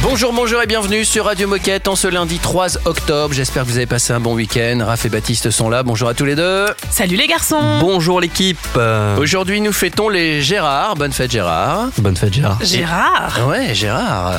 Bonjour, bonjour et bienvenue sur Radio Moquette en ce lundi 3 octobre. J'espère que vous avez passé un bon week-end. Raph et Baptiste sont là. Bonjour à tous les deux. Salut les garçons Bonjour l'équipe. Euh, Aujourd'hui, nous fêtons les Gérard. Bonne fête, Gérard. Bonne fête Gérard. Gérard Ouais, Gérard.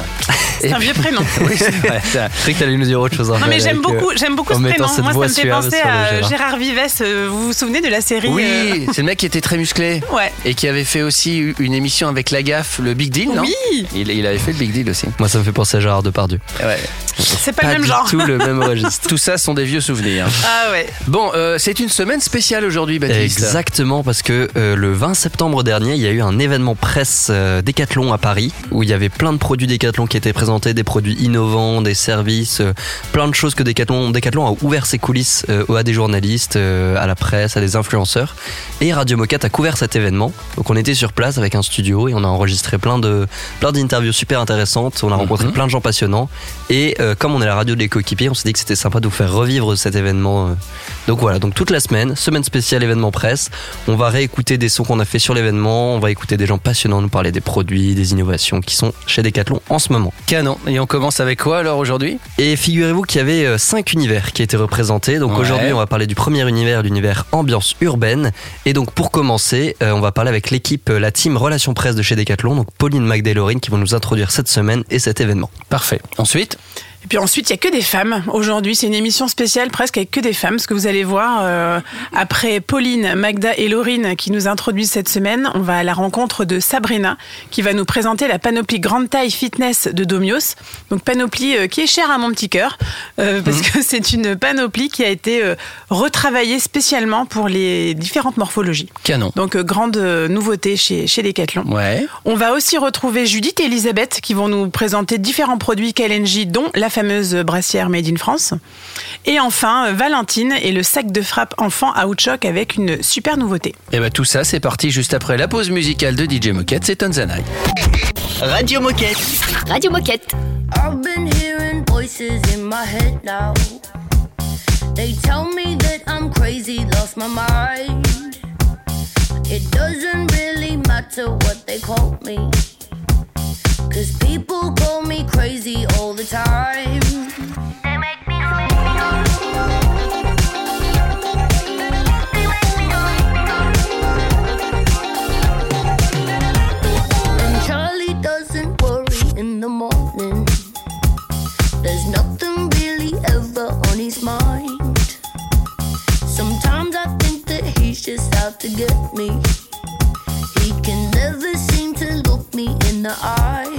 C'est un vieux prénom. Oui, c'est vrai. Je croyais que t'allais nous dire autre chose. Non mais Avec, j'aime euh, beaucoup, j'aime beaucoup ce prénom. cette Moi ça me fait penser à Gérard. Gérard Vives. euh, Vous vous souvenez de la série Oui, c'est le mec qui était très musclé. euh, Ouais. Et qui avait fait aussi une émission avec la gaffe, le Big Deal, non? Oui il, il avait fait le Big Deal aussi. Moi ça me fait penser à Gérard Depardieu. Ouais. C'est pas, le même du genre. tout le même registre. Tout ça sont des vieux souvenirs. Ah ouais. Bon, euh, c'est une semaine spéciale aujourd'hui, Baptiste. Exactement parce que euh, le 20 septembre dernier, il y a eu un événement presse euh, Décathlon à Paris où il y avait plein de produits Décathlon qui étaient présentés, des produits innovants, des services, euh, plein de choses que Décathlon, Décathlon a ouvert ses coulisses euh, à des journalistes, euh, à la presse, à des influenceurs. Et Radio Moquette a couvert cet événement. Donc on était sur place avec un studio et on a enregistré plein de plein d'interviews super intéressantes. On a rencontré Mhm. plein de gens passionnants. Et euh, comme on est la radio de l'écoquipier, on s'est dit que c'était sympa de vous faire revivre cet événement. euh. Donc voilà, donc toute la semaine, semaine spéciale événement presse. On va réécouter des sons qu'on a fait sur l'événement. On va écouter des gens passionnants nous parler des produits, des innovations qui sont chez Decathlon en ce moment. Canon. Et on commence avec quoi alors aujourd'hui? Et figurez-vous qu'il y avait euh, cinq univers qui étaient représentés. Donc Ouais. aujourd'hui, on va parler du premier univers, l'univers ambiance urbaine. Et donc pour commencer, euh, on va parler avec l'équipe, euh, la team Relations Presse de chez Decathlon, donc Pauline Magda et Laurine qui vont nous introduire cette semaine et cet événement. Parfait. Ensuite Et puis ensuite, il y a que des femmes. Aujourd'hui, c'est une émission spéciale presque avec que des femmes. Ce que vous allez voir euh, après Pauline, Magda et Laurine qui nous introduisent cette semaine, on va à la rencontre de Sabrina qui va nous présenter la panoplie grande taille fitness de Domios. Donc panoplie euh, qui est chère à mon petit cœur euh, parce que c'est une panoplie qui a été euh, retravaillée spécialement pour les différentes morphologies. Canon. Donc euh, grande nouveauté chez chez Decathlon. Ouais. On va aussi retrouver Judith et Elisabeth qui vont nous présenter différents produits KLNJ, dont la fameuse brassière Made in France. Et enfin, euh, Valentine et le sac de frappe enfant à Outchoc avec une super nouveauté. Et ben tout ça, c'est parti juste après la pause musicale de DJ Moquette, c'est Tanzanite. Radio Moquette. Radio Moquette. I've been hearing voices in my head now. They tell me that I'm crazy, lost my mind. It doesn't really matter what they call me. Cause people call me crazy all the time. They make me And Charlie doesn't worry in the morning. There's nothing really ever on his mind. Sometimes I think that he's just out to get me. He can never seem to look me in the eyes.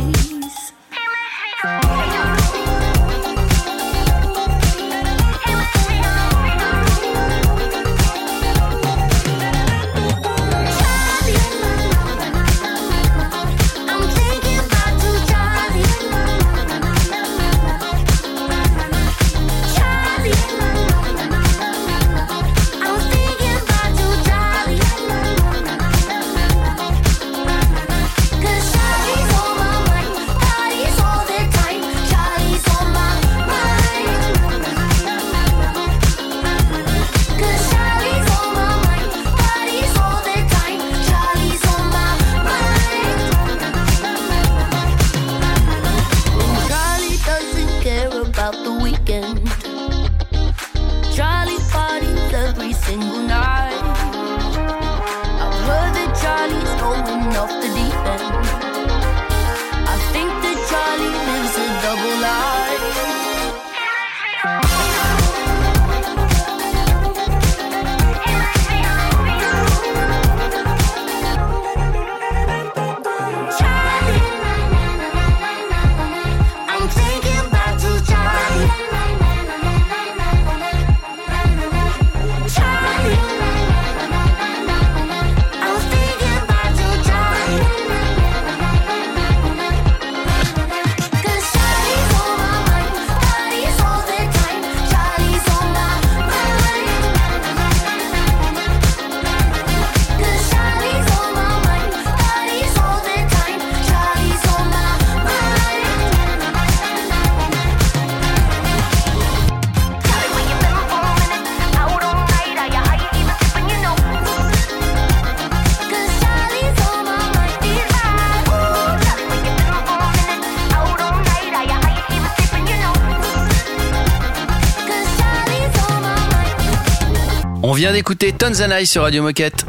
Vient d'écouter Tanzanai sur Radio Moquette.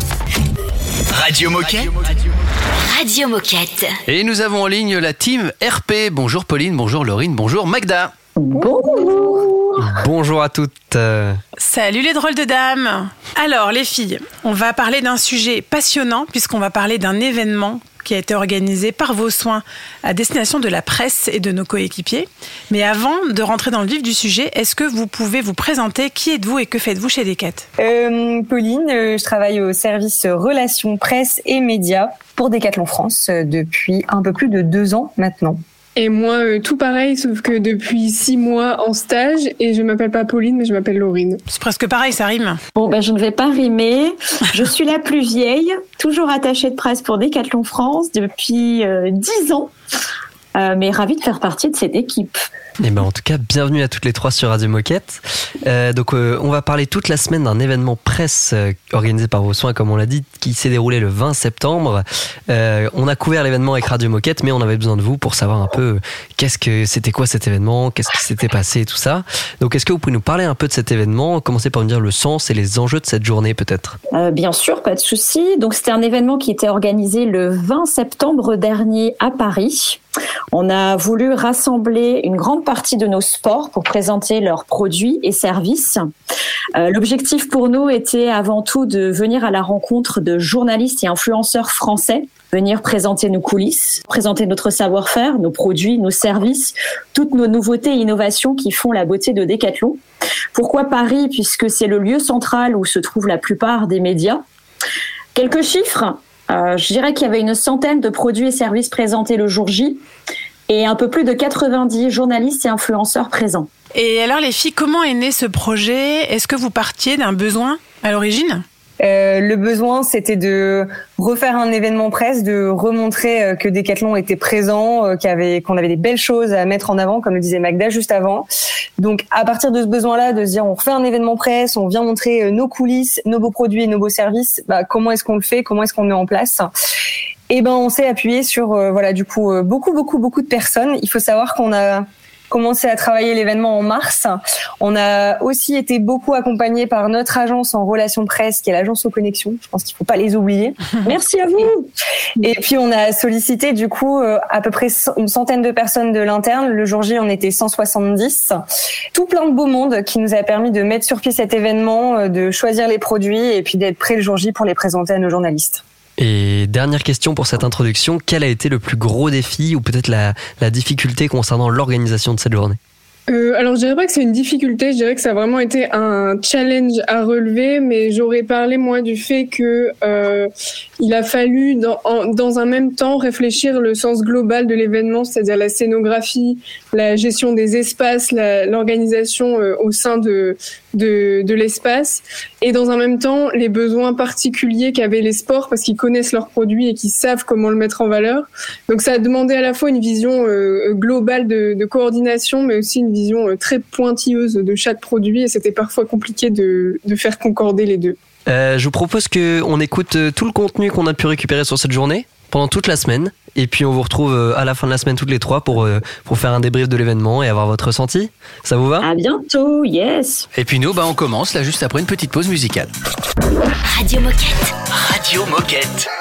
Radio Moquette. Radio Moquette. Et nous avons en ligne la team RP. Bonjour Pauline, bonjour Laurine, bonjour Magda. Bonjour à toutes. Salut les drôles de dames Alors les filles, on va parler d'un sujet passionnant puisqu'on va parler d'un événement qui a été organisé par vos soins à destination de la presse et de nos coéquipiers. Mais avant de rentrer dans le vif du sujet, est-ce que vous pouvez vous présenter? Qui êtes-vous et que faites-vous chez Decat Euh, Pauline, euh, je travaille au service relations presse et médias pour Decathlon France euh, depuis un peu plus de deux ans maintenant. Et moi, euh, tout pareil, sauf que depuis six mois en stage, et je m'appelle pas Pauline, mais je m'appelle Laurine. C'est presque pareil, ça rime. Bon, ben, je ne vais pas rimer. Je suis la plus vieille, toujours attachée de presse pour Decathlon France depuis euh, 10 ans. Euh, mais ravie de faire partie de cette équipe. Eh ben, en tout cas, bienvenue à toutes les trois sur Radio Moquette. Euh, donc, euh, on va parler toute la semaine d'un événement presse organisé par vos soins, comme on l'a dit, qui s'est déroulé le 20 septembre. On a couvert l'événement avec Radio Moquette, mais on avait besoin de vous pour savoir un peu qu'est-ce que c'était quoi cet événement, qu'est-ce qui s'était passé et tout ça. Donc, est-ce que vous pouvez nous parler un peu de cet événement Commencez par me dire le sens et les enjeux de cette journée, peut-être? Bien sûr, pas de souci. Donc c'était un événement qui était organisé le 20 septembre dernier à Paris. On a voulu rassembler une grande partie de nos sports pour présenter leurs produits et services. Euh, L'objectif pour nous était avant tout de venir à la rencontre de journalistes et influenceurs français, venir présenter nos coulisses, présenter notre savoir-faire, nos produits, nos services, toutes nos nouveautés et innovations qui font la beauté de Decathlon. Pourquoi Paris? Puisque c'est le lieu central où se trouvent la plupart des médias. Quelques chiffres. Euh, je dirais qu'il y avait une centaine de produits et services présentés le jour J et un peu plus de 90 journalistes et influenceurs présents. Et alors les filles, comment est né ce projet? Est-ce que vous partiez d'un besoin à l'origine? Euh, le besoin, c'était de refaire un événement presse, de remontrer euh, que Decathlon était présent, euh, y avait, qu'on avait des belles choses à mettre en avant, comme le disait Magda juste avant. Donc, à partir de ce besoin-là, de se dire, on refait un événement presse, on vient montrer nos coulisses, nos beaux produits et nos beaux services. Bah, comment est-ce qu'on le fait Comment est-ce qu'on le met en place? Et ben, on s'est appuyé sur, voilà, du coup, beaucoup, beaucoup, beaucoup de personnes. Il faut savoir qu'on a commencé à travailler l'événement en mars. On a aussi été beaucoup accompagné par notre agence en relations presse, qui est l'agence aux connexions. Je pense qu'il faut pas les oublier. Merci à vous. Et puis on a sollicité du coup euh, à peu près une centaine de personnes de l'interne. Le jour J, on était 170. Tout plein de beau monde qui nous a permis de mettre sur pied cet événement, euh, de choisir les produits et puis d'être prêt le jour J pour les présenter à nos journalistes. Et dernière question pour cette introduction, quel a été le plus gros défi ou peut-être la, difficulté concernant l'organisation de cette journée? Euh, alors, je dirais pas que c'est une difficulté, je dirais que ça a vraiment été un challenge à relever, mais j'aurais parlé, moi, du fait que euh, il a fallu, dans, dans un même temps, réfléchir le sens global de l'événement, c'est-à-dire la scénographie, la gestion des espaces, l'organisation euh, au sein de, de, l'espace, et dans un même temps, les besoins particuliers qu'avaient les sports, parce qu'ils connaissent leurs produits et qu'ils savent comment le mettre en valeur. Donc, ça a demandé à la fois une vision euh, globale de, coordination, mais aussi une vision euh, très pointilleuse de chaque produit, et c'était parfois compliqué de, de faire concorder les deux. Je vous propose qu'on écoute tout le contenu qu'on a pu récupérer sur cette journée pendant toute la semaine. Et puis on vous retrouve euh, à la fin de la semaine toutes les trois pour, euh, pour faire un débrief de l'événement et avoir votre ressenti. Ça vous va? À bientôt, yes. Et puis nous, bah, on commence là juste après une petite pause musicale. Radio Moquette. Radio Moquette. Moquette.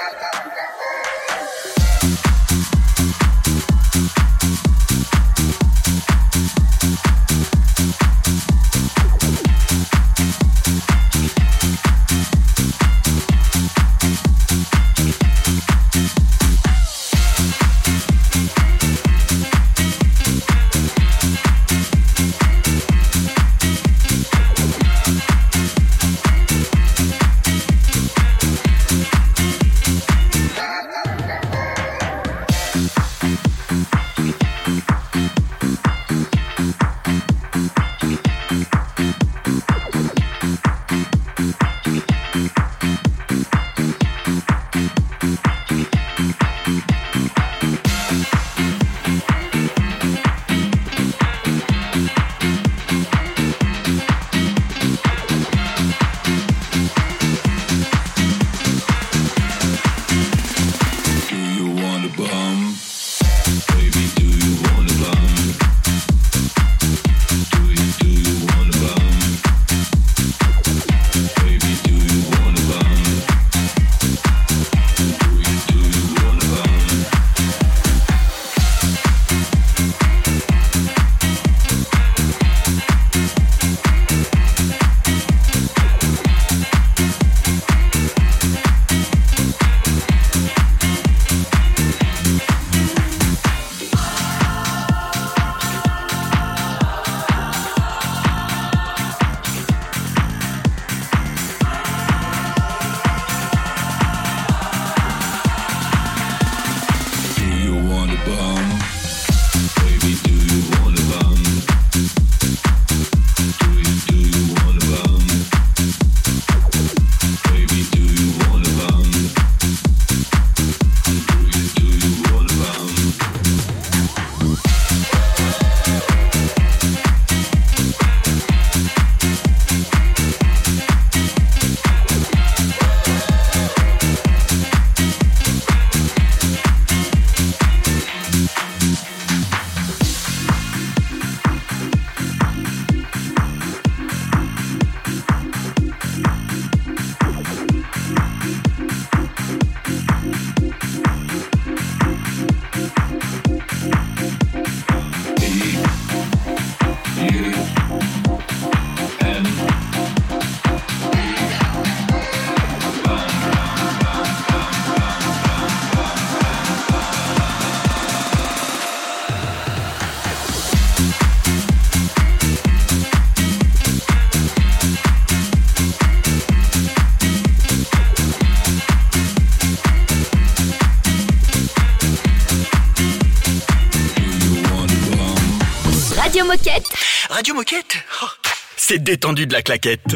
C'est détendu de la claquette.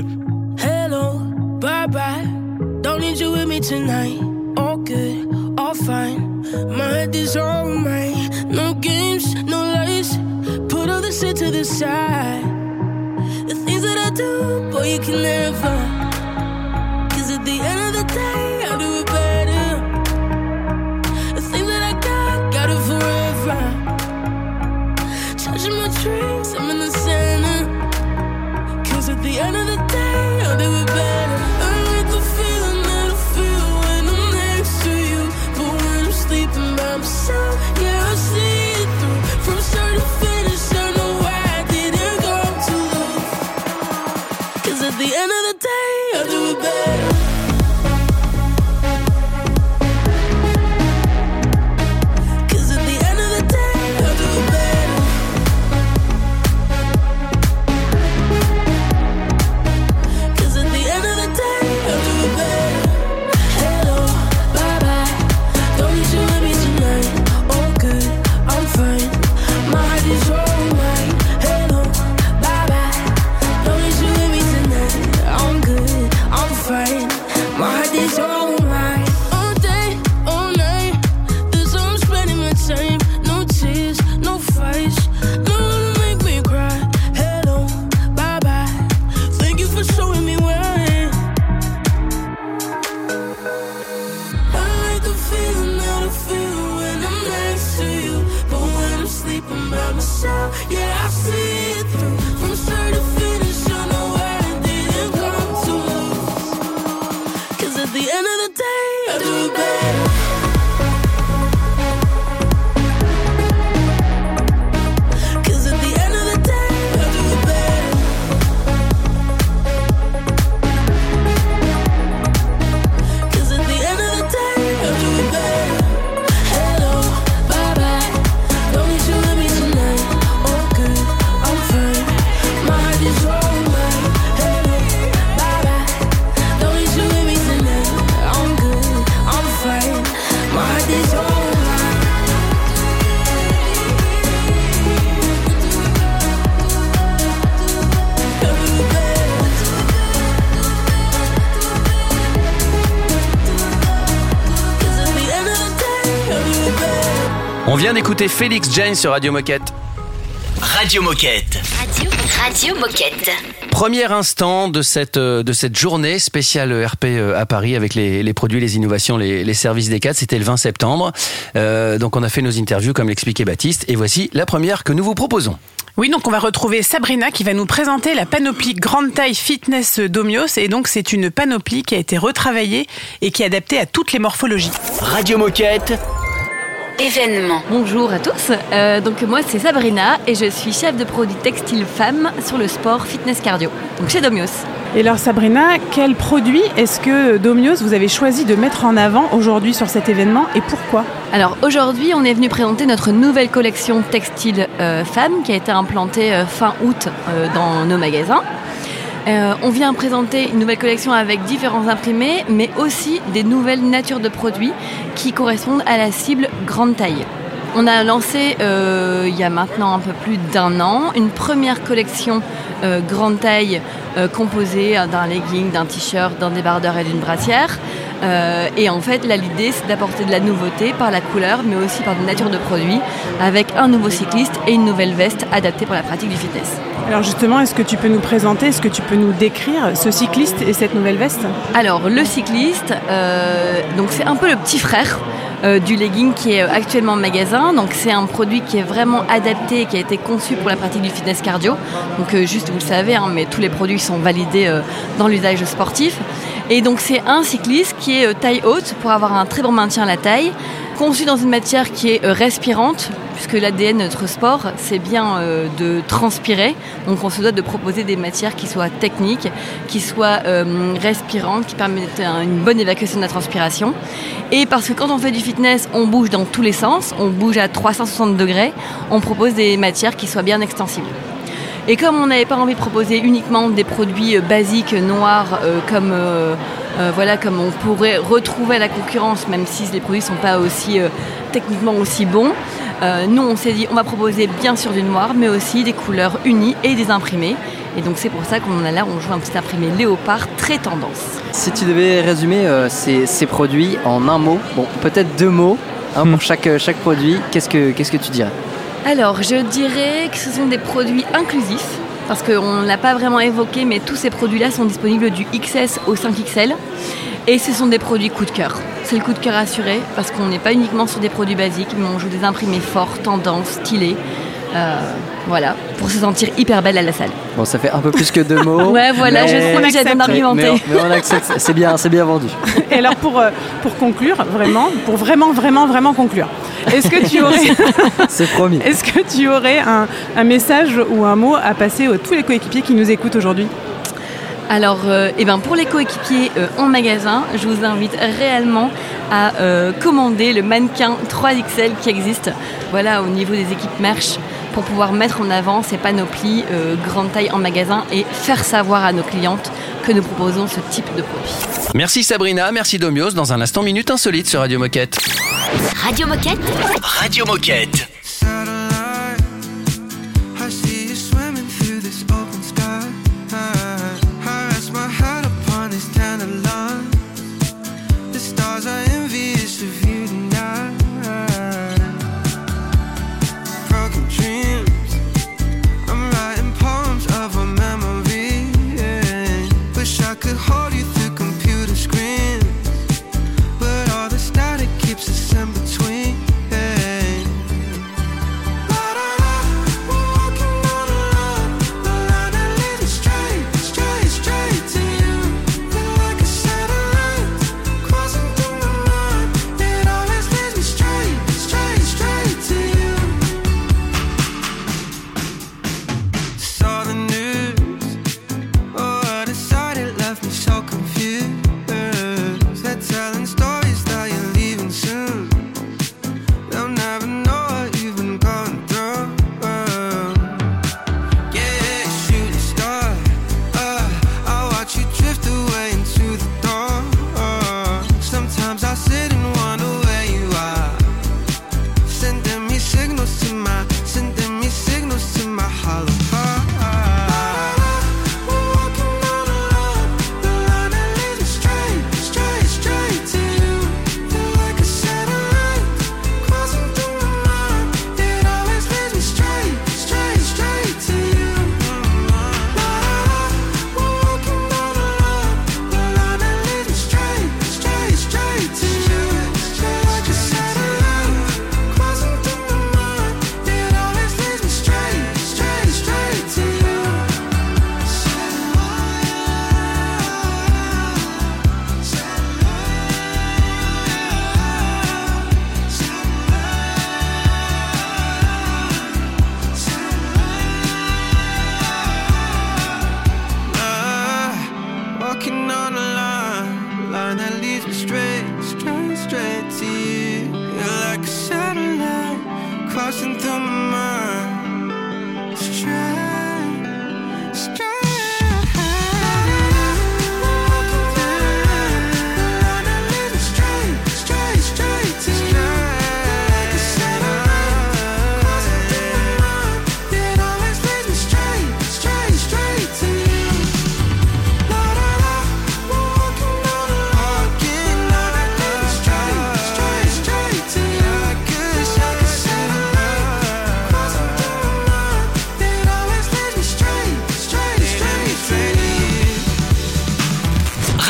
Hello, bye bye. Don't need you with me tonight. All good, all fine. My head is on mine. No games, no lies. Put all the shit to the side. The things that I do, boy, you can never. On vient d'écouter Félix Jane sur Radio Moquette. Radio Moquette. Radio, Radio Moquette. Premier instant de cette, euh, de cette journée spéciale RP euh, à Paris avec les, les produits, les innovations, les, les services des cadres. C'était le 20 septembre. Euh, donc on a fait nos interviews comme l'expliquait Baptiste. Et voici la première que nous vous proposons. Oui, donc on va retrouver Sabrina qui va nous présenter la panoplie grande taille fitness d'Omios. Et donc c'est une panoplie qui a été retravaillée et qui est adaptée à toutes les morphologies. Radio Moquette. Événement. Bonjour à tous, Euh, donc moi c'est Sabrina et je suis chef de produit textile femme sur le sport fitness cardio, donc chez Domios. Et alors Sabrina, quel produit est-ce que Domios vous avez choisi de mettre en avant aujourd'hui sur cet événement et pourquoi? Alors aujourd'hui on est venu présenter notre nouvelle collection textile euh, femme qui a été implantée euh, fin août euh, dans nos magasins. Euh, on vient présenter une nouvelle collection avec différents imprimés, mais aussi des nouvelles natures de produits qui correspondent à la cible grande taille. On a lancé euh, il y a maintenant un peu plus d'un an une première collection euh, grande taille composée d'un legging, d'un t-shirt, d'un débardeur et d'une brassière. Et en fait, l'idée, c'est d'apporter de la nouveauté par la couleur, mais aussi par des natures de produits, avec un nouveau cycliste et une nouvelle veste adaptée pour la pratique du fitness. Alors justement, est-ce que tu peux nous présenter, est-ce que tu peux nous décrire ce cycliste et cette nouvelle veste? Alors, le cycliste, euh, donc c'est un peu le petit frère euh, du legging qui est actuellement en magasin. Donc, c'est un produit qui est vraiment adapté et qui a été conçu pour la pratique du fitness cardio. Donc, euh, juste, vous le savez, hein, mais tous les produits sont validés euh, dans l'usage sportif. Et donc, c'est un cycliste qui est euh, taille haute pour avoir un très bon maintien à la taille, conçu dans une matière qui est euh, respirante, puisque l'ADN de notre sport, c'est bien euh, de transpirer. Donc on se doit de proposer des matières qui soient techniques, qui soient euh, respirantes, qui permettent un- une bonne évacuation de la transpiration. Et parce que quand on fait du fitness, on bouge dans tous les sens, on bouge à 360 degrés, on propose des matières qui soient bien extensibles. Et comme on n'avait pas envie de proposer uniquement des produits basiques noirs comme euh, voilà comme on pourrait retrouver la concurrence, même si les produits sont pas aussi euh, techniquement aussi bons, Euh, nous, on s'est dit, on va proposer bien sûr du noir, mais aussi des couleurs unies et des imprimés. Et donc c'est pour ça qu'on a là, on joue un petit imprimé léopard très tendance. Si tu devais résumer euh, ces, ces produits en un mot, bon, peut-être deux mots hein, pour chaque, euh, chaque produit, qu'est-ce que, qu'est-ce que tu dirais? Alors, je dirais que ce sont des produits inclusifs, parce qu'on ne l'a pas vraiment évoqué, mais tous ces produits-là sont disponibles du XS au 5XL. Et ce sont des produits coup de cœur. C'est le coup de cœur assuré, parce qu'on n'est pas uniquement sur des produits basiques, mais on joue des imprimés forts, tendance, stylés. Euh, voilà, pour se sentir hyper belle à la salle. Bon, ça fait un peu plus que deux mots. Ouais, voilà, je trouve que j'ai. Mais, on- mais on accepte, c'est bien, c'est bien vendu. Et alors pour, euh, pour conclure, vraiment, pour vraiment, vraiment, vraiment conclure, est-ce que tu aurais, C'est promis. est-ce que tu aurais un, un message ou un mot à passer à tous les coéquipiers qui nous écoutent aujourd'hui? Alors, euh, eh ben, pour les coéquipiers euh, en magasin, je vous invite réellement à euh, commander le mannequin 3XL qui existe. Voilà, au niveau des équipes merch pour pouvoir mettre en avant ces panoplies euh, grande taille en magasin et faire savoir à nos clientes que nous proposons ce type de produit. Merci Sabrina, merci Domios. Dans un instant, minute insolite sur Radio Moquette. Radio Moquette Radio Moquette.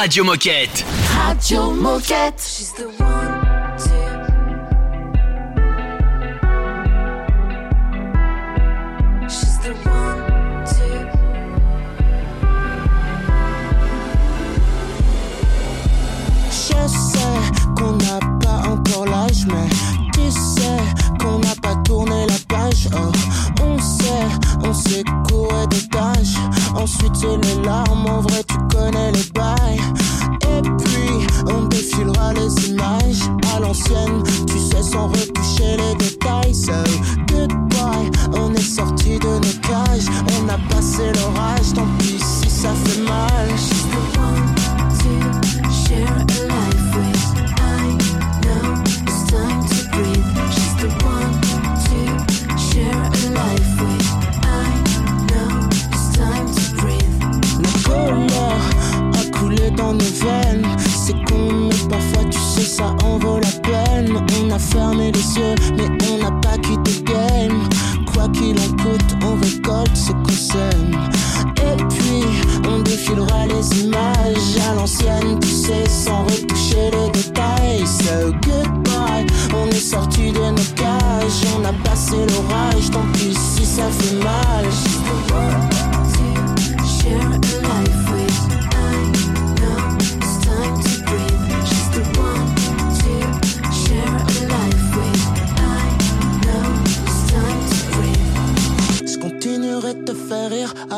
Radio Moquette. Radio Moquette. She's the one, two. She's the one, two. Je sais qu'on n'a pas encore l'âge, mais tu sais qu'on n'a pas tourné la page. Oh, on sait, on s'est couré des tâches. Ensuite, c'est les larmes, en vrai, fermer les yeux, mais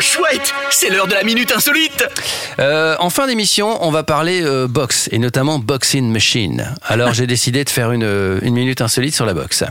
Oh chouette C'est l'heure de la minute insolite Euh, en fin d'émission, on va parler euh, boxe et notamment boxing machine. Alors j'ai décidé de faire une, euh, une minute insolite sur la boxe.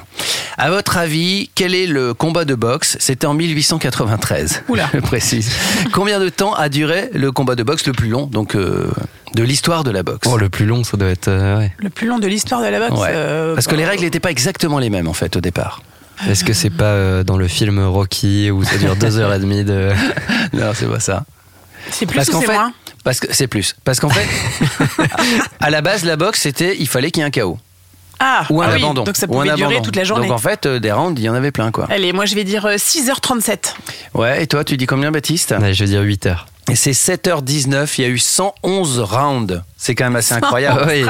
À votre avis, quel est le combat de boxe? C'était en 1893. Oula. Je précise. Combien de temps a duré le combat de boxe le plus long donc euh, de l'histoire de la boxe? Oh, le plus long, ça doit être. euh, ouais. Le plus long de l'histoire de la boxe. Ouais. euh, Parce que bah, les règles n'étaient pas exactement les mêmes en fait au départ. Est-ce que c'est pas euh, dans le film Rocky où ça dure deux heures et demie de. Non, c'est pas ça. C'est plus Parce ou qu'en c'est fait, moins parce que c'est plus. Parce qu'en fait, à la base, la boxe, c'était, il fallait qu'il y ait un chaos Ah, ou un ah oui, abandon. donc ça pouvait durer abandon. toute la journée. Donc en fait, euh, des rounds, il y en avait plein quoi. Allez, moi je vais dire euh, 6h37. Ouais. Et toi, tu dis combien, Baptiste? Ouais, je veux dire 8 heures. Et c'est 7h19. Il y a eu 111 rounds. C'est quand même assez incroyable. Oui.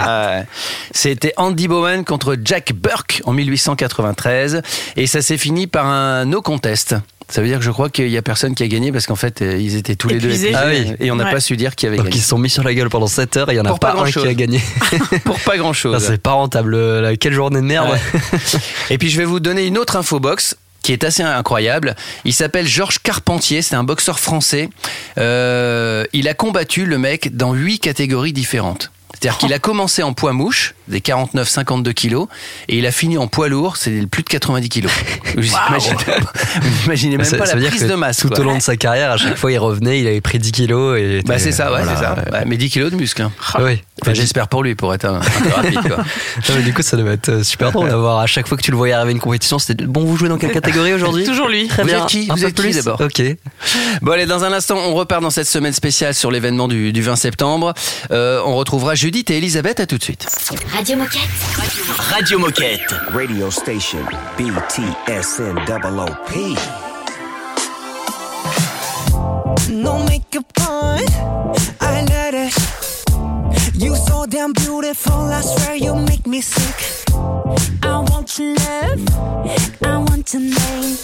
C'était Andy Bowen contre Jack Burke en 1893, et ça s'est fini par un no contest. Ça veut dire que je crois qu'il y a personne qui a gagné parce qu'en fait euh, ils étaient tous les deux Ah oui. et on n'a Ouais. pas su dire qui avait Donc gagné. ils se sont mis sur la gueule pendant 7 heures et il y en a Pour pas, pas un qui a gagné. Pour pas grand chose. c'est pas rentable. euh, Quelle journée de merde. Ouais. Et puis je vais vous donner une autre infobox qui est assez incroyable. Il s'appelle Georges Carpentier, c'est un boxeur français. Euh, il a combattu le mec dans huit catégories différentes. C'est-à-dire qu'il a commencé en poids mouche, des 49-52 kilos, et il a fini en poids lourd, c'est plus de 90 kilos. Vous imaginez, vous imaginez même Ça- pas ça la veut dire prise que de masse. Tout quoi. au long de sa carrière, à chaque fois il revenait, il avait pris 10 kilos et. Bah c'est ça, ouais, voilà. c'est ça. Mais 10 kilos de muscle. hein. Oui. Enfin, j'espère pour lui, pour être un, un peu rapide. Quoi. Non, mais du coup, ça devait être euh, super drôle d'avoir à chaque fois que tu le voyais arriver à une compétition, c'était bon, vous jouez dans quelle catégorie aujourd'hui? Toujours lui. Très Vous bien. êtes qui? Un Vous peu êtes qui, plus d'abord? Ok. Bon allez, dans un instant, on repart dans cette semaine spéciale sur l'événement du, du 20 septembre. Euh, on retrouvera Judith et Elisabeth, à tout de suite. Radio Moquette. Radio Moquette. Radio station BTSN double OP. No makeup on, I let it. You so damn beautiful, I swear you make me sick. I want your love, I want your name.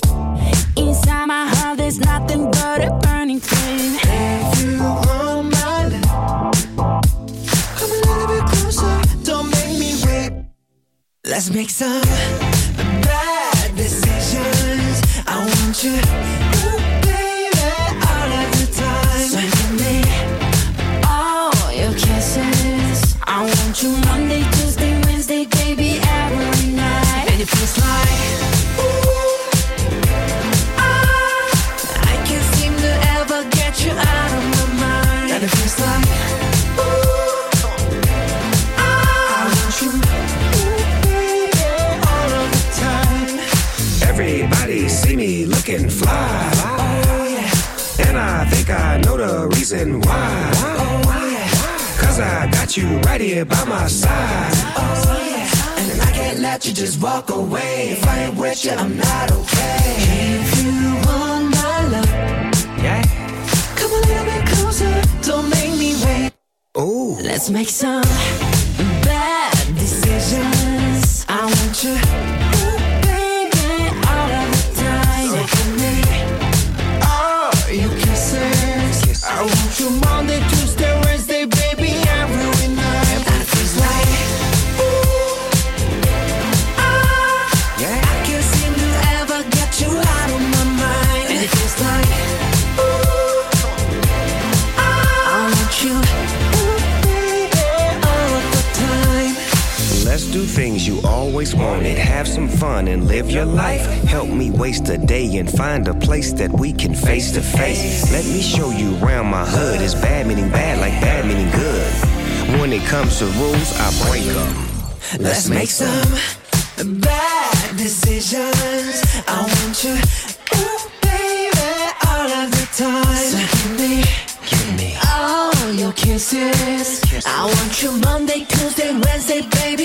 Inside my heart, there's nothing but a burning flame. If you want my love, Let's make some bad decisions. I want you, ooh, baby, all of the time. Give me all your kisses. I want you here by my side. oh yeah. And I can't let you just walk away. If I ain't with you, I'm not okay. If you want my love, Yeah. come a little bit closer. Don't make me wait. Ooh. Let's make some bad decisions. I want you, always wanted. Have some fun and live your life. Help me waste a day and find a place that we can face to face. Let me show you around my hood. It's bad meaning bad, like bad meaning good. When it comes to rules, I break them. Let's make some bad decisions. I want you, ooh, baby, all of the time. So give me, Give me. all your kisses. I want you Monday, Tuesday, Wednesday, baby,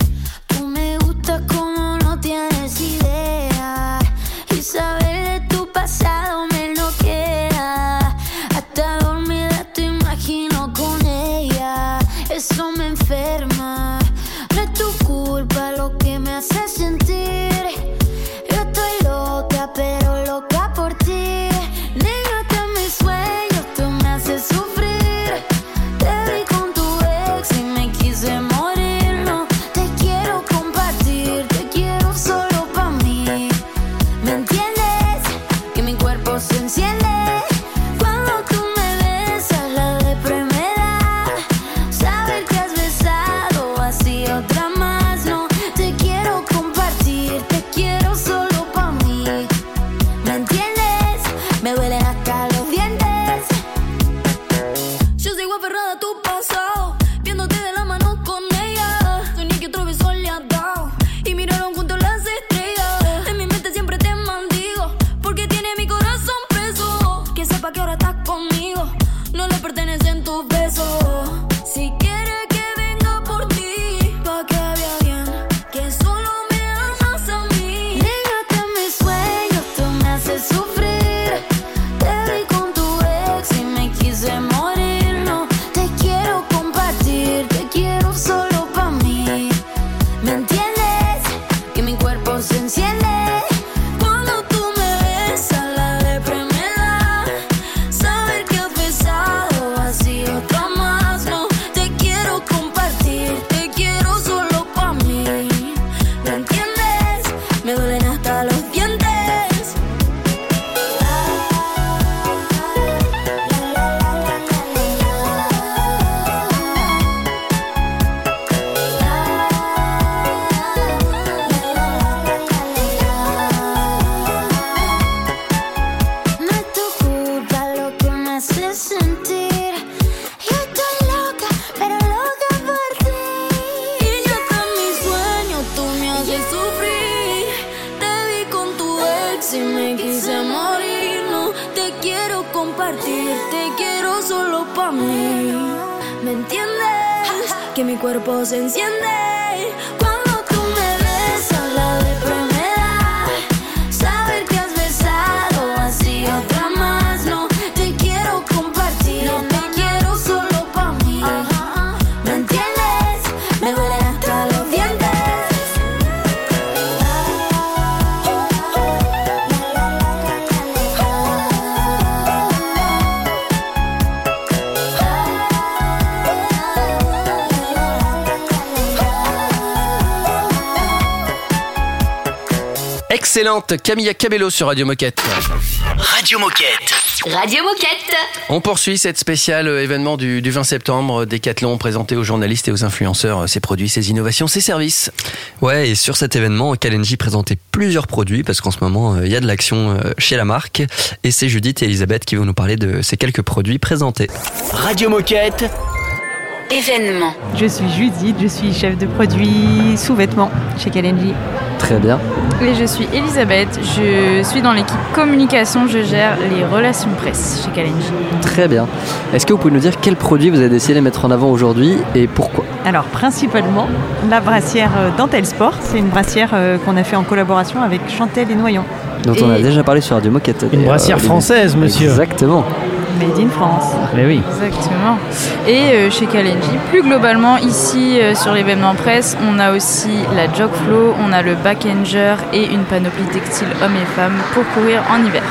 Excellente Camilla Cabello sur Radio Moquette. Radio Moquette. Radio Moquette. On poursuit cette spéciale euh, événement du, du 20 septembre. Decathlon présenté aux journalistes et aux influenceurs euh, ses produits, ses innovations, ses services. Ouais, et sur cet événement, Kalenji présentait plusieurs produits parce qu'en ce moment, euh, il y a de l'action euh, chez la marque. Et c'est Judith et Elisabeth qui vont nous parler de ces quelques produits présentés. Radio Moquette. Événement. Je suis Judith, je suis chef de produit sous-vêtements chez Kalenji. Très bien. Et je suis Elisabeth, je suis dans l'équipe communication, je gère les relations presse chez Kalenji. Très bien. Est-ce que vous pouvez nous dire quel produit vous avez décidé de mettre en avant aujourd'hui et pourquoi? Alors principalement la brassière euh, Dentelle Sport, c'est une brassière euh, qu'on a fait en collaboration avec Chantel et Noyon. Dont on a déjà parlé sur Radio Moquette. Une brassière française, monsieur. Exactement. Made in France. Mais oui. Exactement. Et euh, chez Kalenji, plus globalement, ici euh, sur l'événement presse, on a aussi la Jog Flow, on a le Backanger et une panoplie textile hommes et femmes pour courir en hiver.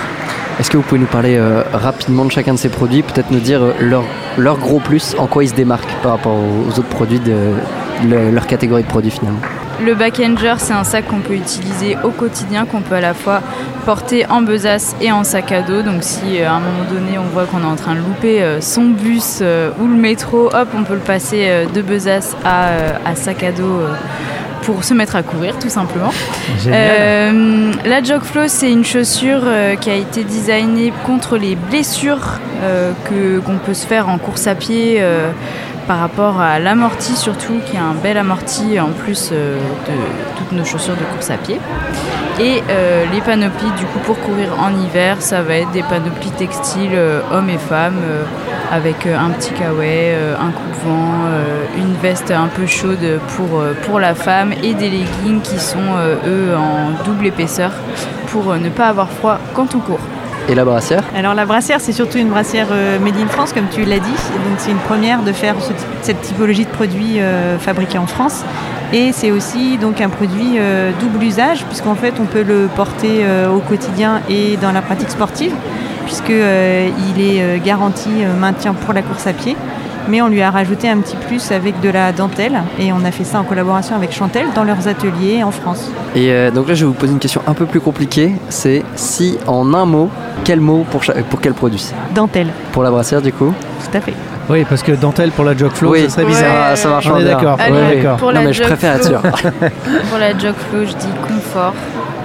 Est-ce que vous pouvez nous parler euh, rapidement de chacun de ces produits Peut-être nous dire leur, leur gros plus, en quoi ils se démarquent par rapport aux autres produits de, le- leur catégorie de produits finalement Le Backanger, c'est un sac qu'on peut utiliser au quotidien, qu'on peut à la fois porter en besace et en sac à dos. Donc si euh, à un moment donné on voit qu'on est en train de louper euh, son bus euh, ou le métro, hop, on peut le passer de besace à, à sac à dos pour se mettre à courir tout simplement. Génial. Euh, la Jogflow, c'est une chaussure euh, qui a été designée contre les blessures euh, que qu'on peut se faire en course à pied euh, par rapport à l'amorti surtout, qui a un bel amorti en plus euh, de toutes nos chaussures de course à pied. Et euh, les panoplies, du coup, pour courir en hiver, ça va être des panoplies textiles euh, hommes et femmes, euh, avec euh, un petit kawaii, euh, un coupe-vent, euh, une veste un peu chaude pour, euh, pour la femme et des leggings qui sont, euh, eux, en double épaisseur pour euh, ne pas avoir froid quand on court. Et la brassière Alors la brassière, c'est surtout une brassière euh, made in France, comme tu l'as dit. Donc c'est une première de faire ce- cette typologie de produit euh, fabriqué en France. Et c'est aussi donc un produit euh, double usage, puisqu'en fait on peut le porter au quotidien et dans la pratique sportive, puisque euh, il est garanti maintien pour la course à pied. Mais on lui a rajouté un petit plus avec de la dentelle, et on a fait ça en collaboration avec Chantel dans leurs ateliers en France. Et euh, donc là, je vais vous poser une question un peu plus compliquée. C'est si en un mot, quel mot pour, pour quel produit? Dentelle, Pour la brassière, du coup? Tout à fait. Oui, parce que dentelle pour la Jogflow, Oui. ça serait bizarre. Ouais, ça marche On est bien. d'accord. Allez, on est d'accord. pour Non, la mais je préfère être sûr. pour la Jogflow, je dis confort.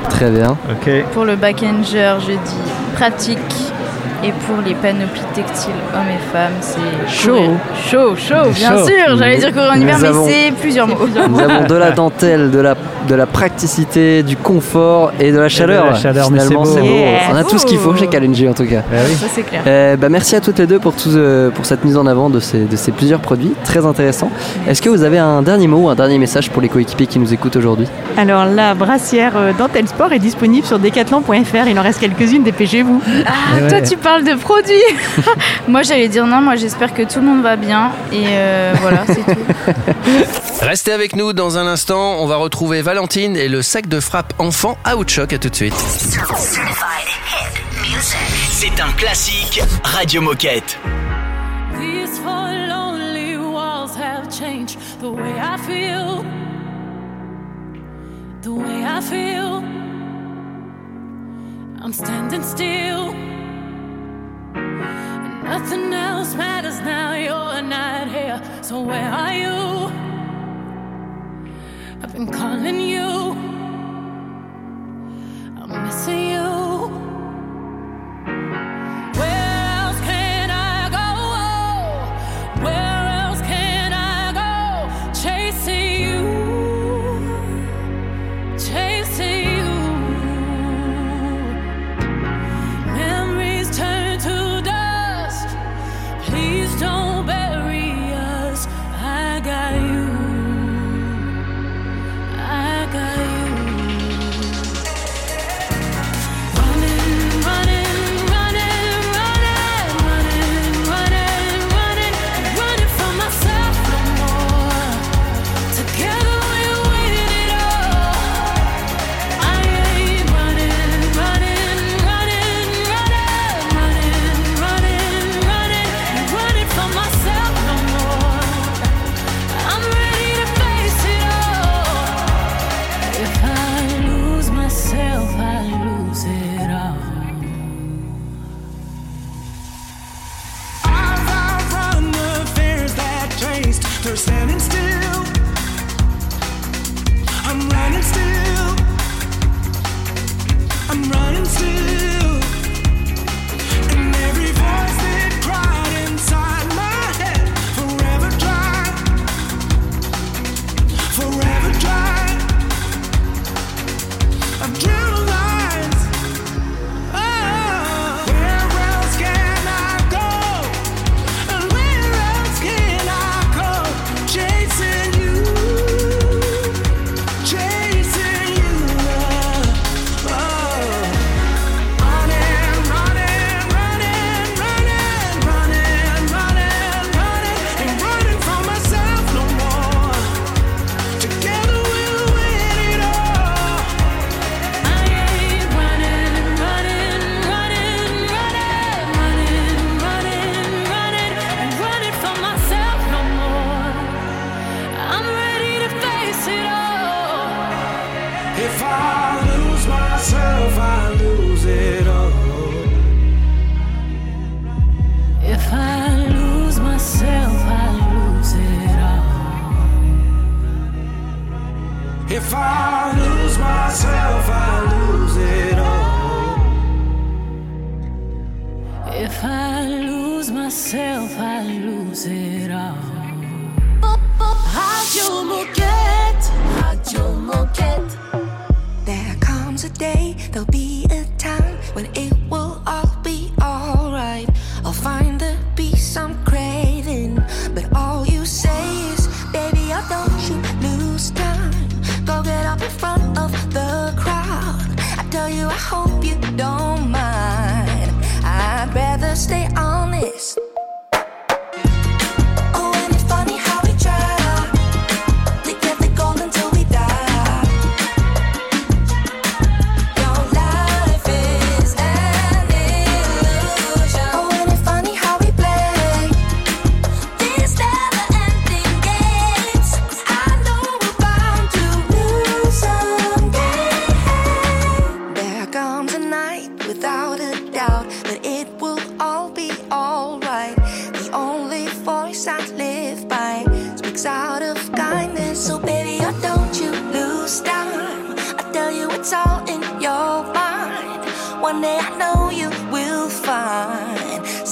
Très bien. Ok. Pour le backanger, je dis pratique. Et pour les panoplies textiles hommes et femmes, c'est Chaud. Chaud, chaud, bien Chaud. sûr. J'allais dire courir en hiver, mais avons- c'est plusieurs mots. Nous avons de la dentelle, de la, de la praticité, du confort et de la chaleur. la chaleur, Finalement, c'est beau. beau. Yeah. On a tout ce qu'il faut chez Kalenji en tout cas. Ça, c'est clair. Euh, bah, merci à toutes les deux pour, tout, euh, pour cette mise en avant de ces, de ces plusieurs produits. Très intéressant. Est-ce que vous avez un dernier mot ou un dernier message pour les coéquipiers qui nous écoutent aujourd'hui? Alors la brassière euh, Dentelle Sport est disponible sur decathlon.fr. Il en reste quelques-unes, dépêchez-vous. Ah, Eh toi, tu parles de produits. moi, j'allais dire non. Moi, j'espère que tout le monde va bien. Et euh, voilà, c'est tout. Restez avec nous dans un instant. On va retrouver Valentine et le sac de frappe enfant Outchoc. À tout de suite. C'est un classique Radio Moquette. These four lonely walls have changed the way I feel. The way I feel. I'm standing still. And nothing else matters now. You're not here. So where are you? I've been calling you. I'm missing you.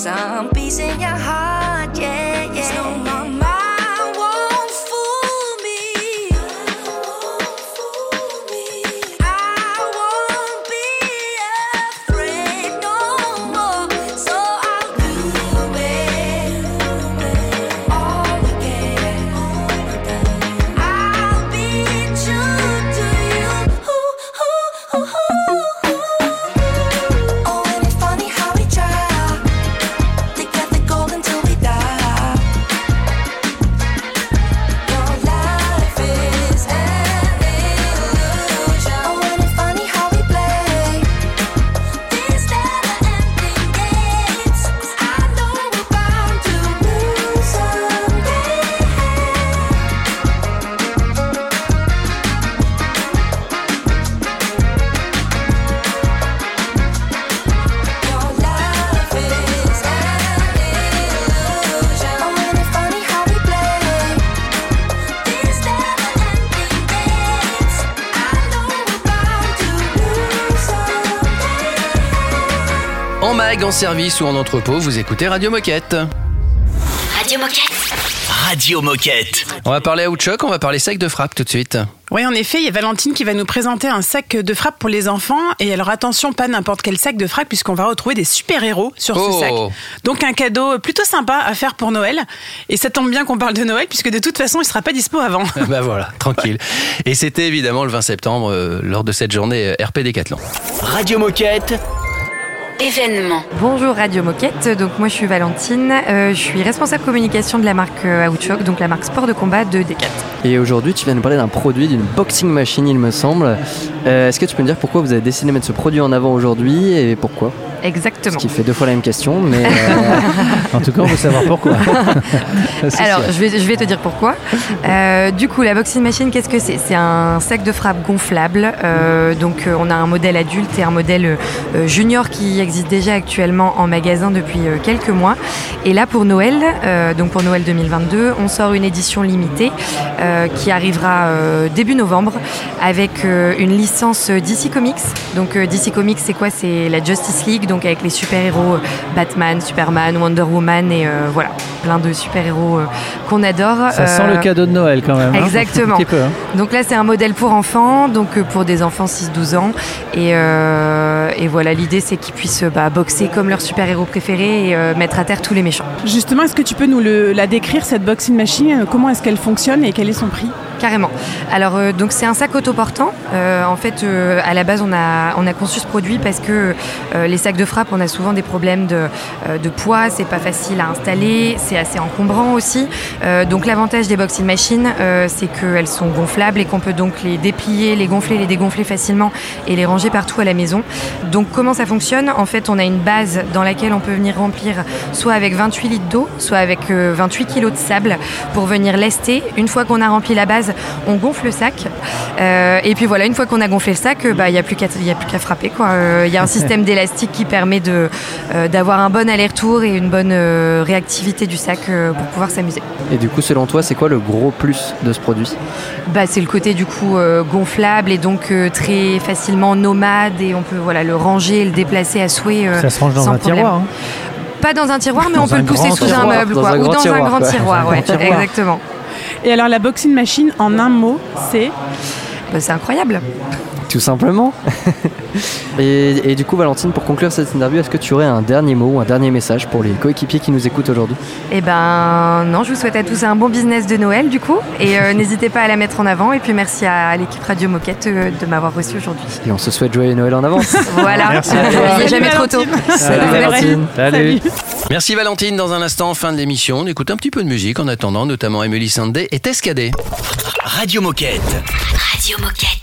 Some peace in your heart. Service ou en entrepôt, vous écoutez Radio Moquette. Radio Moquette. Radio Moquette. On va parler Outchoc, on va parler sac de frappe tout de suite. Oui, en effet, il y a Valentine qui va nous présenter un sac de frappe pour les enfants. Et alors attention, pas n'importe quel sac de frappe, puisqu'on va retrouver des super-héros sur Oh. ce sac. Donc un cadeau plutôt sympa à faire pour Noël. Et ça tombe bien qu'on parle de Noël, puisque de toute façon, il sera pas dispo avant. bah voilà, tranquille. Et c'était évidemment le 20 septembre, euh, lors de cette journée euh, RP Décathlon. Radio Moquette. Événement. Bonjour Radio Moquette, donc moi je suis Valentine, euh, je suis responsable communication de la marque euh, Outchoc, donc la marque sport de combat de Decat. Et aujourd'hui, tu viens nous parler d'un produit, d'une boxing machine, il me semble. Euh, Est-ce que tu peux me dire pourquoi vous avez décidé de mettre ce produit en avant aujourd'hui et pourquoi? Exactement. Ce qui fait deux fois la même question, mais. euh, En tout cas, on veut savoir pourquoi. Alors, je vais, je vais te dire pourquoi. Euh, du coup, la boxing machine, qu'est-ce que c'est? C'est un sac de frappe gonflable. Euh, donc, euh, on a un modèle adulte et un modèle euh, junior qui existe déjà actuellement en magasin depuis euh, quelques mois. Et là, pour Noël, euh, donc pour Noël 2022, on sort une édition limitée euh, qui arrivera euh, début novembre avec euh, une licence DC Comics. Donc, euh, DC Comics, c'est quoi? C'est la Justice League, donc avec les super-héros euh, Batman, Superman, Wonder Woman et euh, voilà, plein de super-héros euh, qu'on adore. Ça sent le cadeau de Noël quand même. hein. Exactement. Un petit peu. hein. Donc là, c'est un modèle pour enfants, donc euh, pour des enfants 6-12 ans. Et, euh, et voilà, l'idée, c'est qu'ils puissent bah, boxer comme leur super-héros préféré et euh, mettre à terre tous les méchants. Justement, est-ce que tu peux nous le- la décrire, cette boxing machine? Comment est-ce qu'elle fonctionne et quel est son prix? Carrément. Alors euh, donc c'est un sac autoportant. Euh, en fait, euh, à la base, on a on a conçu ce produit parce que les sacs de frappe, on a souvent des problèmes de, de poids. C'est pas facile à installer, c'est assez encombrant aussi. Donc l'avantage des boxing machines, c'est qu'elles sont gonflables et qu'on peut donc les déplier, les gonfler, les dégonfler facilement et les ranger partout à la maison. Donc comment ça fonctionne? En fait, on a une base dans laquelle on peut venir remplir soit avec 28 litres d'eau, soit avec euh, 28 kilos de sable pour venir lester. Une fois qu'on a rempli la base, on gonfle le sac. Euh, et puis voilà, une fois qu'on a gonflé le sac, euh, bah, il n'y a plus qu'à il y a plus qu'à frapper. quoi. Euh, Il y a un système d'élastique qui permet de, euh, d'avoir un bon aller-retour et une bonne euh, réactivité du sac euh, pour pouvoir s'amuser. Et du coup, selon toi, c'est quoi le gros plus de ce produit? Bah, c'est le côté du coup euh, gonflable et donc euh, très facilement nomade et on peut voilà, le ranger et le déplacer à souhait. euh, Ça se range dans sans un problème. tiroir. hein. Pas dans un tiroir, mais Dans on peut le pousser sous un meuble quoi, un ou grand dans un tiroir, grand quoi. tiroir. Ouais, tiroir. exactement. Et alors la boxing machine, en un mot, c'est Bah, c'est incroyable. Tout simplement. et, et du coup, Valentine, pour conclure cette interview, est-ce que tu aurais un dernier mot ou un dernier message pour les coéquipiers qui nous écoutent aujourd'hui? Eh ben non, je vous souhaite à tous un bon business de Noël du coup, et euh, n'hésitez pas à la mettre en avant. Et puis merci à l'équipe Radio Moquette euh, de m'avoir reçu aujourd'hui. Et on se souhaite joyeux Noël en avance. Voilà. Merci à Il n'est jamais trop tôt. Salut Valentine. Salut. Merci Valentine. Dans un instant, fin de l'émission, on écoute un petit peu de musique en attendant, notamment Emily Sandé et Tescadé. Radio Moquette. Radio Moquette.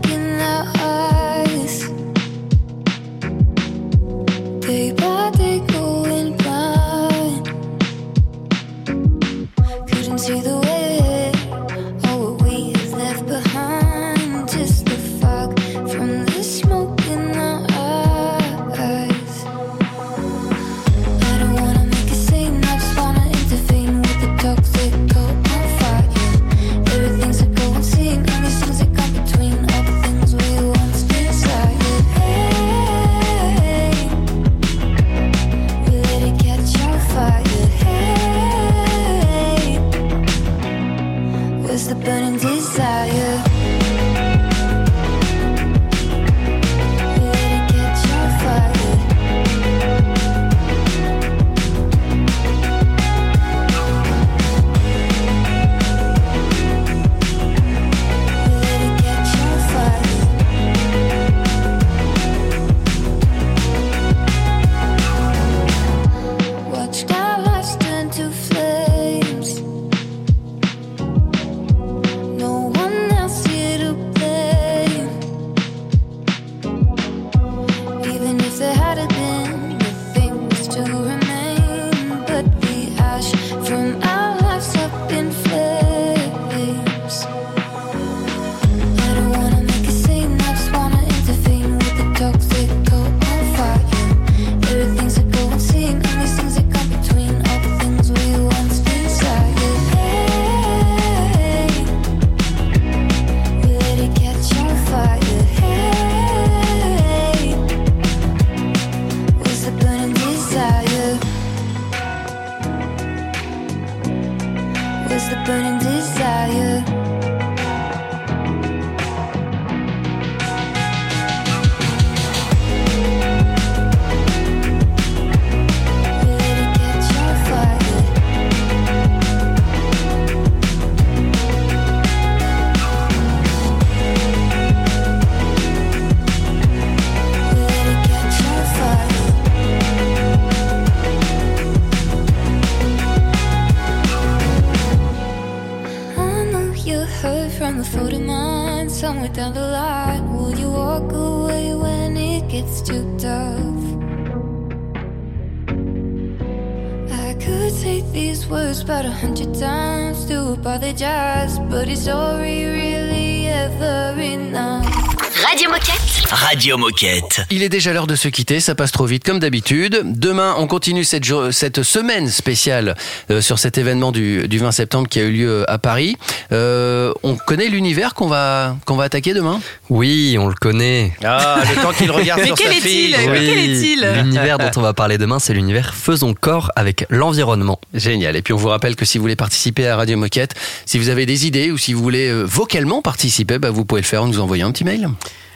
Radio Moquette. Il est déjà l'heure de se quitter, ça passe trop vite comme d'habitude. Demain, on continue cette, semaine spéciale euh, sur cet événement du, du 20 septembre qui a eu lieu à Paris. Euh, on connaît l'univers qu'on va, qu'on va attaquer demain? Oui, on le connaît. Ah, le temps qu'il regarde Mais sur quel est-il? Mais quel est-il? L'univers dont on va parler demain, c'est l'univers Faisons corps avec l'environnement. Génial. Et puis on vous rappelle que si vous voulez participer à Radio Moquette, si vous avez des idées ou si vous voulez euh, vocalement participer, bah, vous pouvez le faire en nous envoyant un petit mail.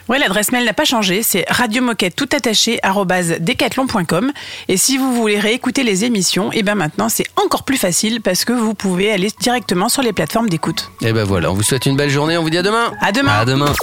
Ouais, l'adresse mail n'a pas changé, c'est radiomoquette tout attaché decathlon.com. Et si vous voulez réécouter les émissions, et ben maintenant c'est encore plus facile parce que vous pouvez aller directement sur les plateformes d'écoute. Et ben voilà, on vous souhaite une belle journée, on vous dit à demain. À demain. À demain.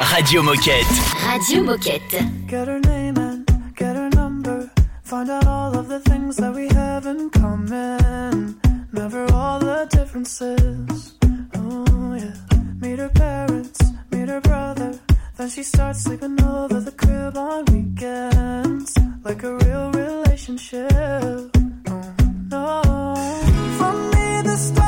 Radio Moquette. Radio Moquette. Get her name and get her number. Find out all of the things that we have in common. Never all the differences. Oh, yeah. Meet her parents, meet her brother. Then she starts sleeping over the crib on weekends. Like a real relationship. Oh, no. For me, the stars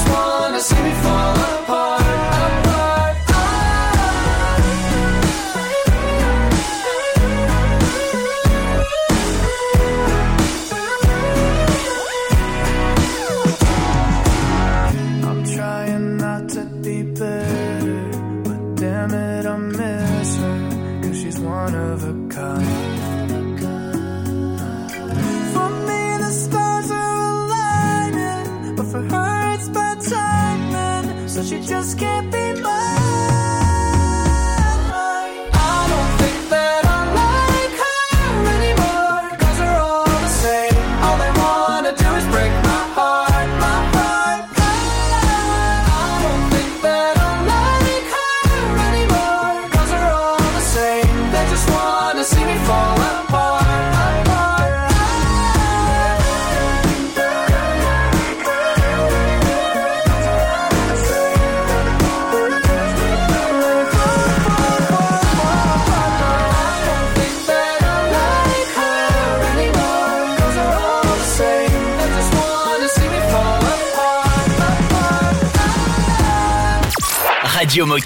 just wanna see me fall apart.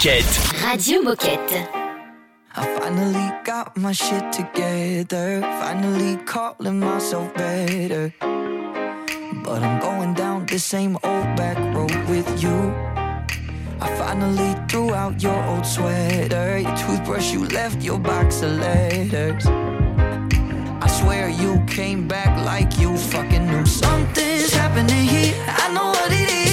Moquette. Radio Moquette. I finally got my shit together. Finally calling myself better. But I'm going down the same old back road with you. I finally threw out your old sweater. Your toothbrush, you left your box of letters. I swear you came back like you fucking knew something's happening here. I know what it is.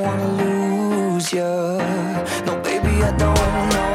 wanna lose you. No, baby, I don't wanna.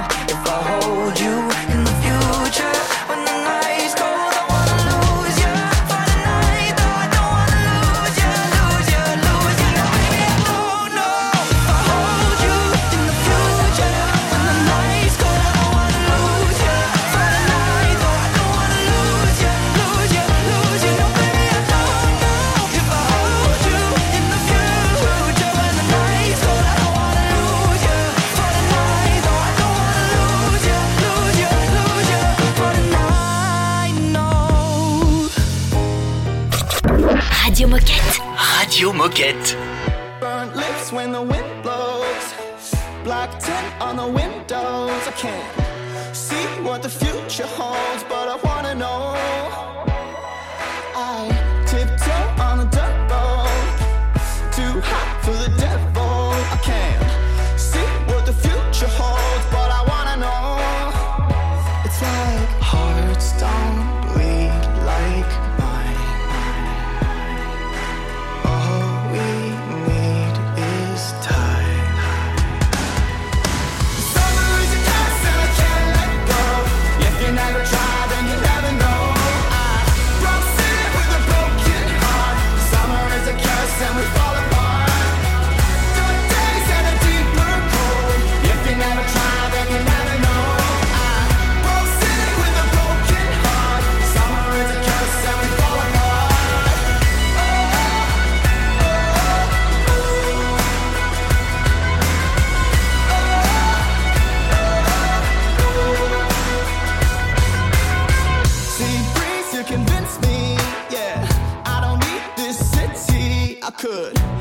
can't. I could.